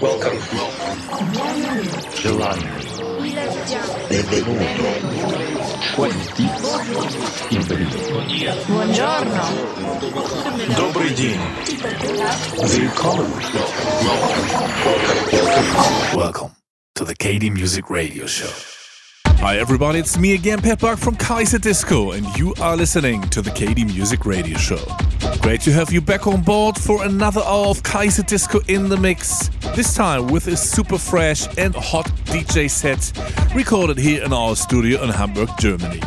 Welcome. July. Benvenuto. Buongiorno. Добрый день. Welcome to the KD Music Radio Show. Hi everybody, it's me again, Pep Buck from Kaiserdisco, and you are listening to the KD Music Radio Show. Great to have you back on board for another hour of Kaiserdisco in the mix. This time with a super fresh and hot DJ set recorded here in our studio in Hamburg, Germany.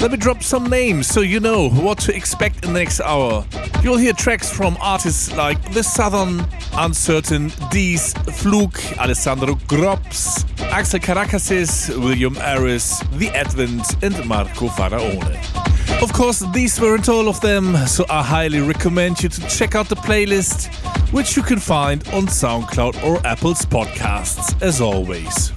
Let me drop some names so you know what to expect in the next hour. You'll hear tracks from artists like The Southern, Uncertain, DEAS, Flug, Alessandro Grops, Axel Karakasis, William Arist, The Advent, and Marco Faraone. Of course, these weren't all of them, so I highly recommend you to check out the playlist, which you can find on SoundCloud or Apple's podcasts, as always.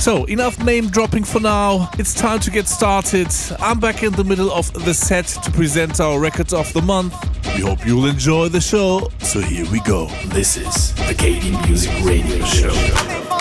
So, enough name dropping for now. It's time to get started. I'm back in the middle of the set to present our records of the month. We hope you'll enjoy the show. So, here we go. This is the KD Music Radio Show.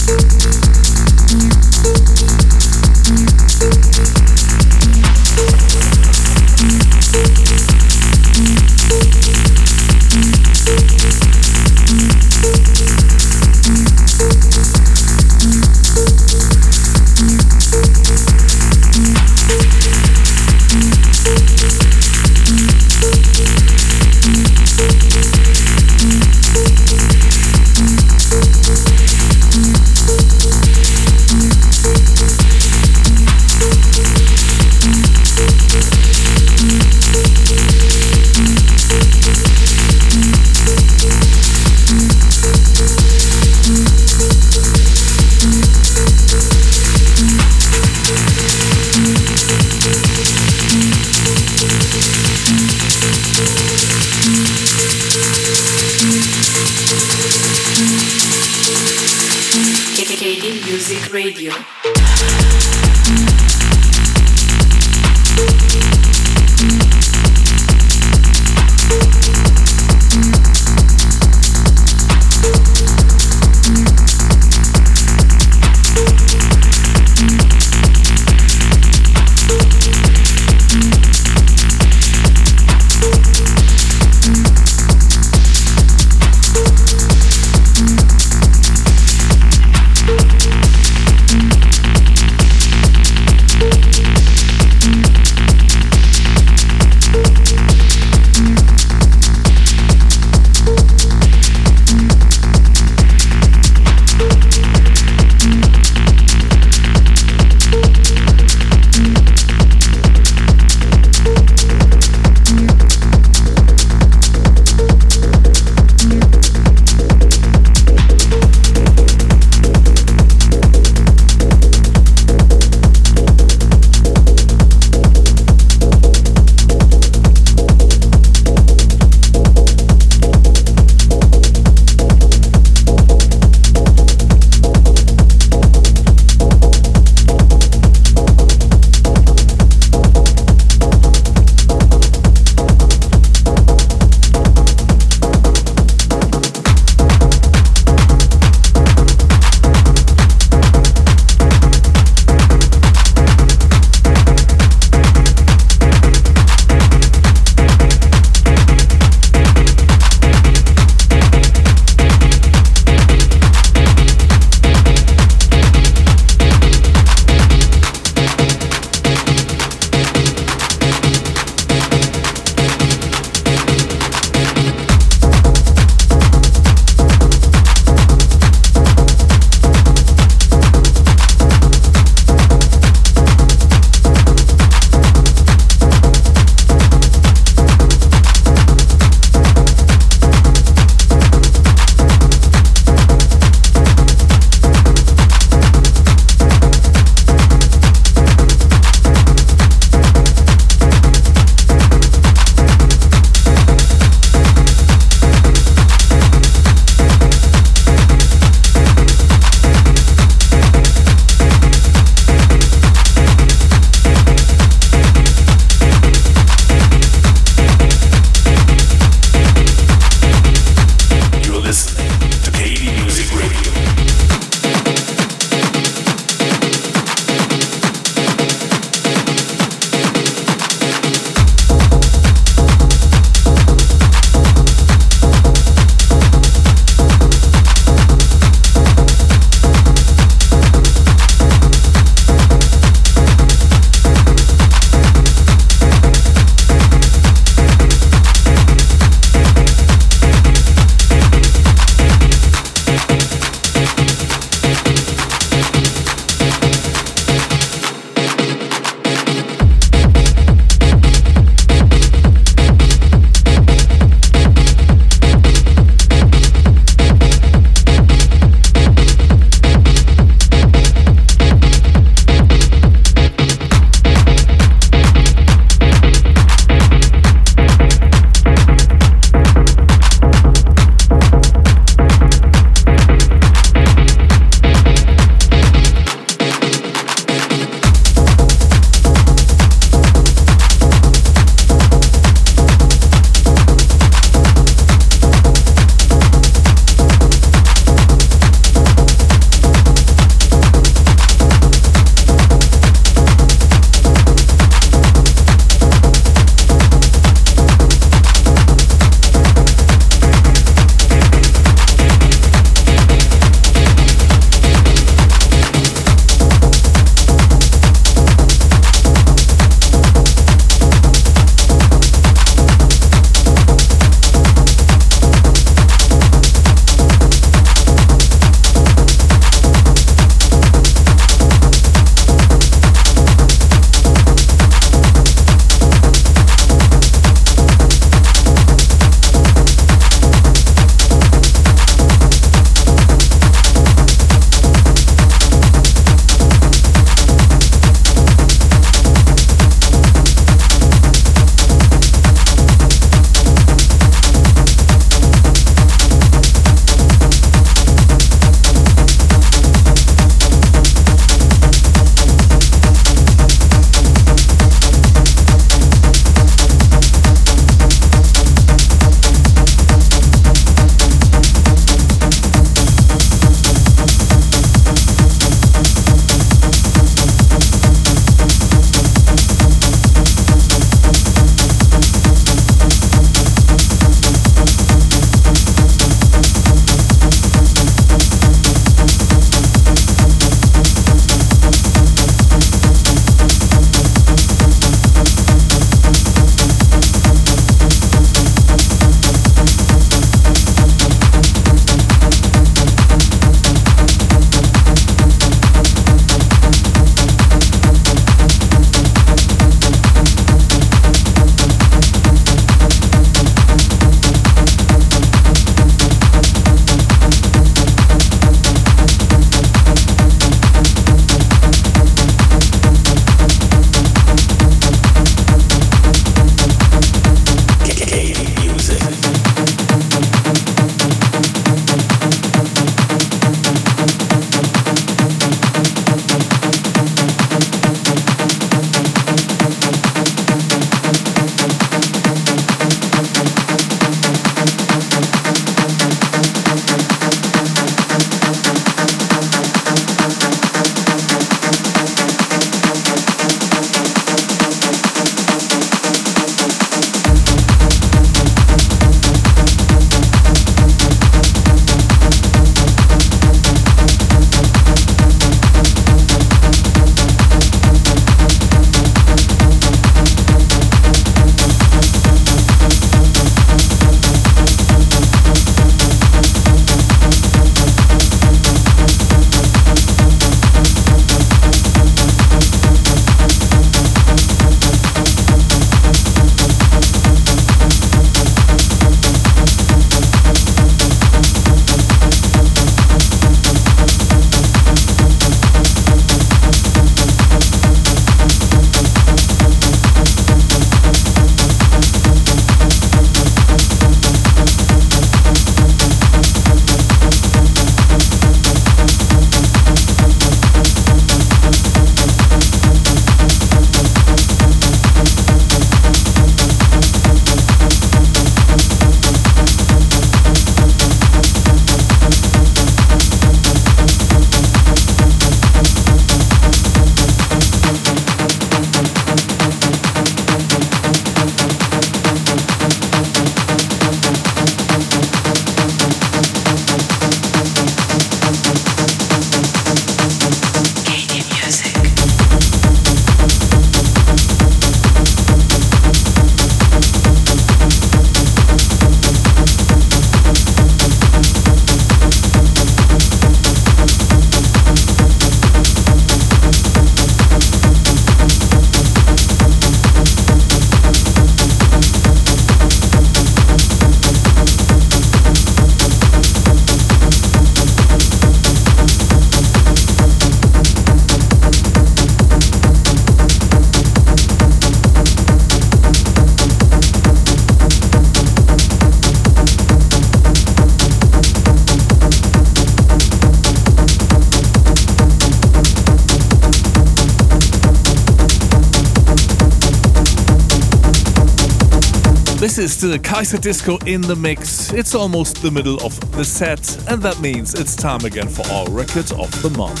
is the Kaiserdisco in the mix. It's almost the middle of the set, and that means it's time again for our record of the month.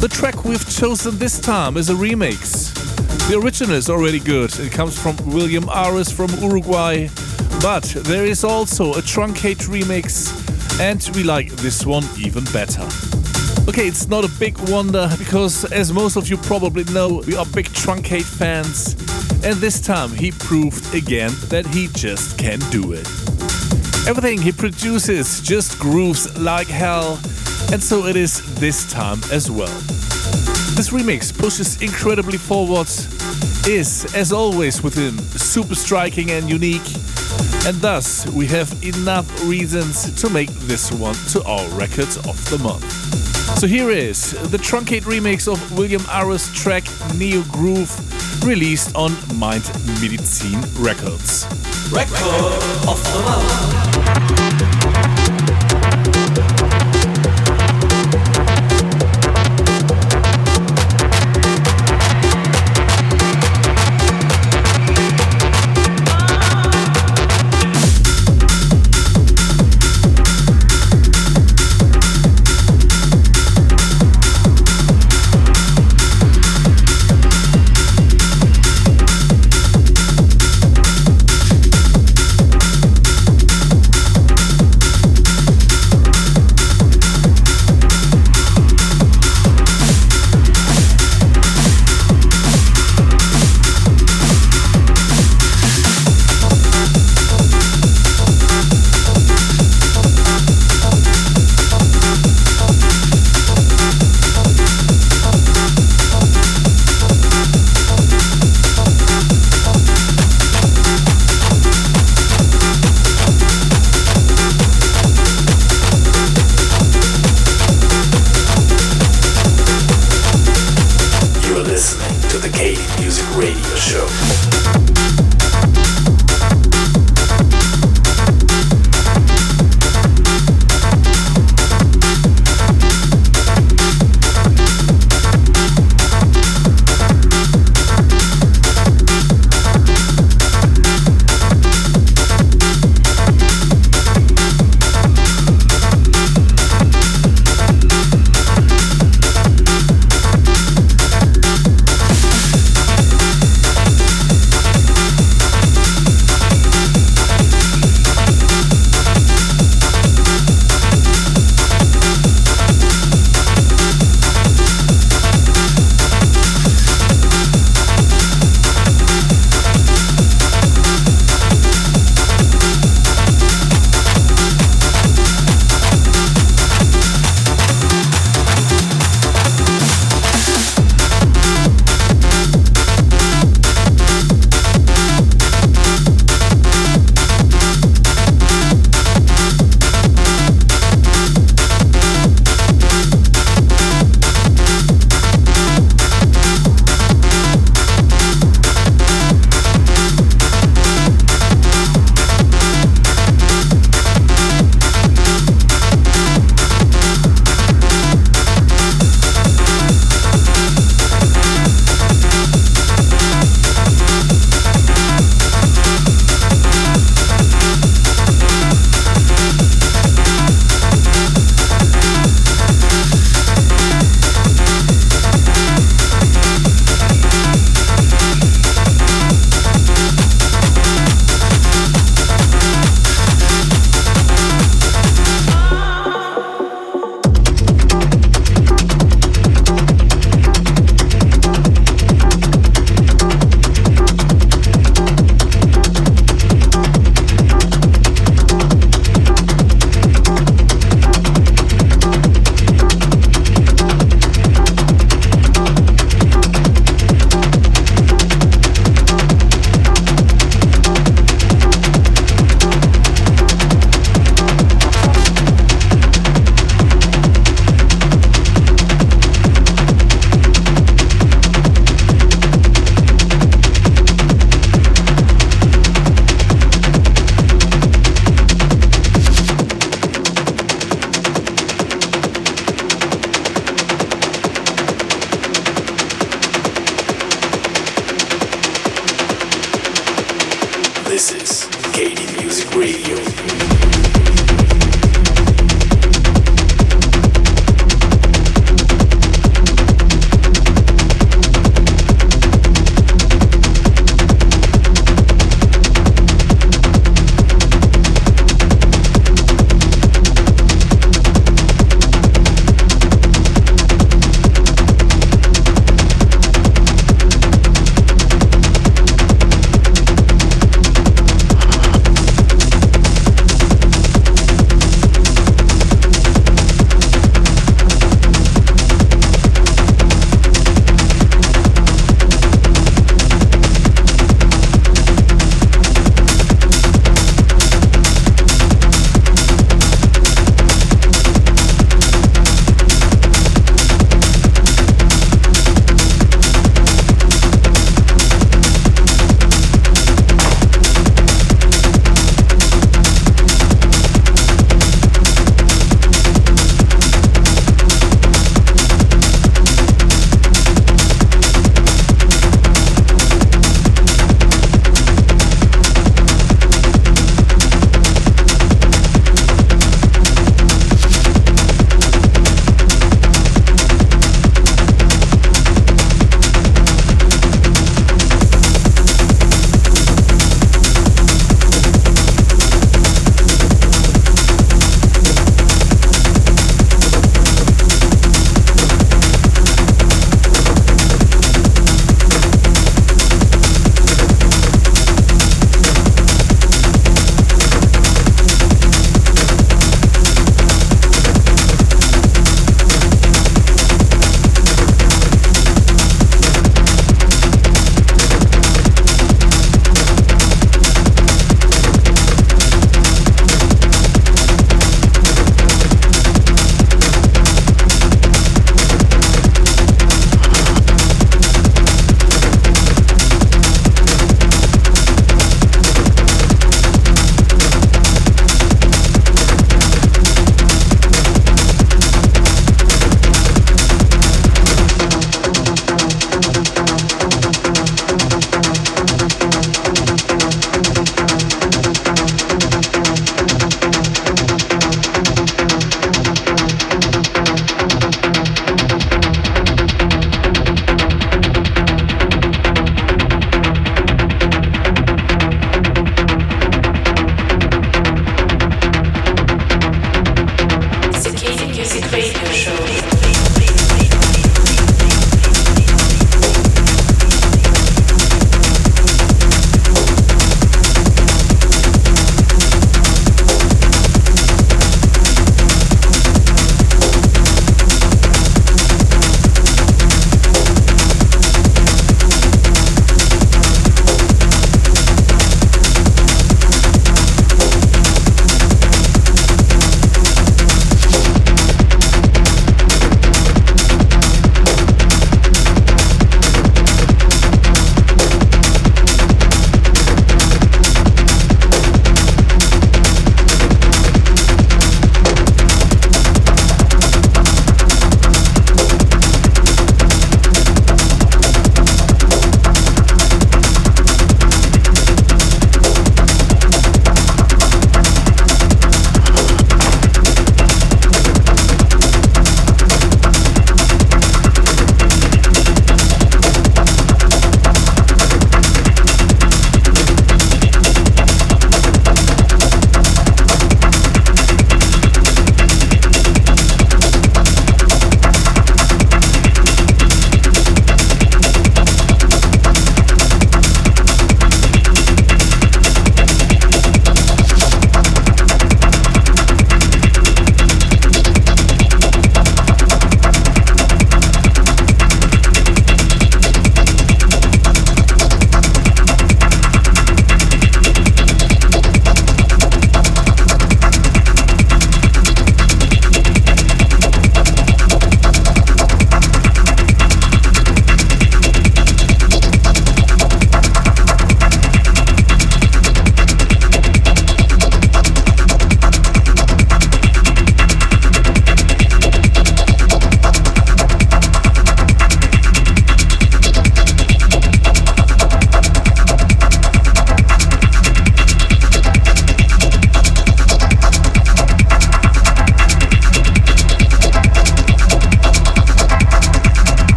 The track we've chosen this time is a remix. The original is already good. It comes from William Arist from Uruguay, but there is also a truncate remix, and we like this one even better. Okay, it's not a big wonder because, as most of you probably know, we are big truncate fans and this time he proved again that he just can do it. Everything he produces just grooves like hell, and so it is this time as well. This remix pushes incredibly forward, is, as always with him, super striking and unique, and thus we have enough reasons to make this one to our records of the month. So here is the truncate remix of William Arist' track Neo Groove released on Mind Medizin Records. Record of the month.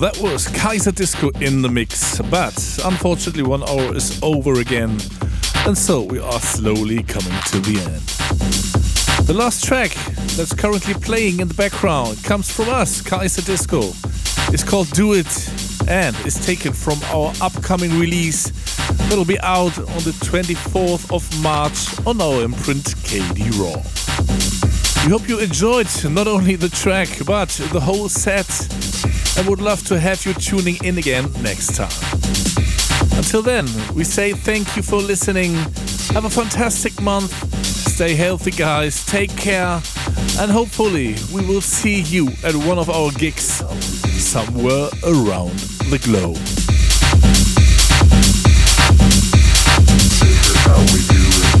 That was Kaiserdisco in the mix, but unfortunately, one hour is over again, and so we are slowly coming to the end. The last track that's currently playing in the background comes from us, Kaiserdisco. It's called Do It and is taken from our upcoming release that'll be out on the 24th of March on our imprint KD Raw. We hope you enjoyed not only the track but the whole set and would love to have you tuning in again next time. Until then, we say thank you for listening. Have a fantastic month. Stay healthy, guys. Take care. And hopefully, we will see you at one of our gigs somewhere around the globe. This is how we do it.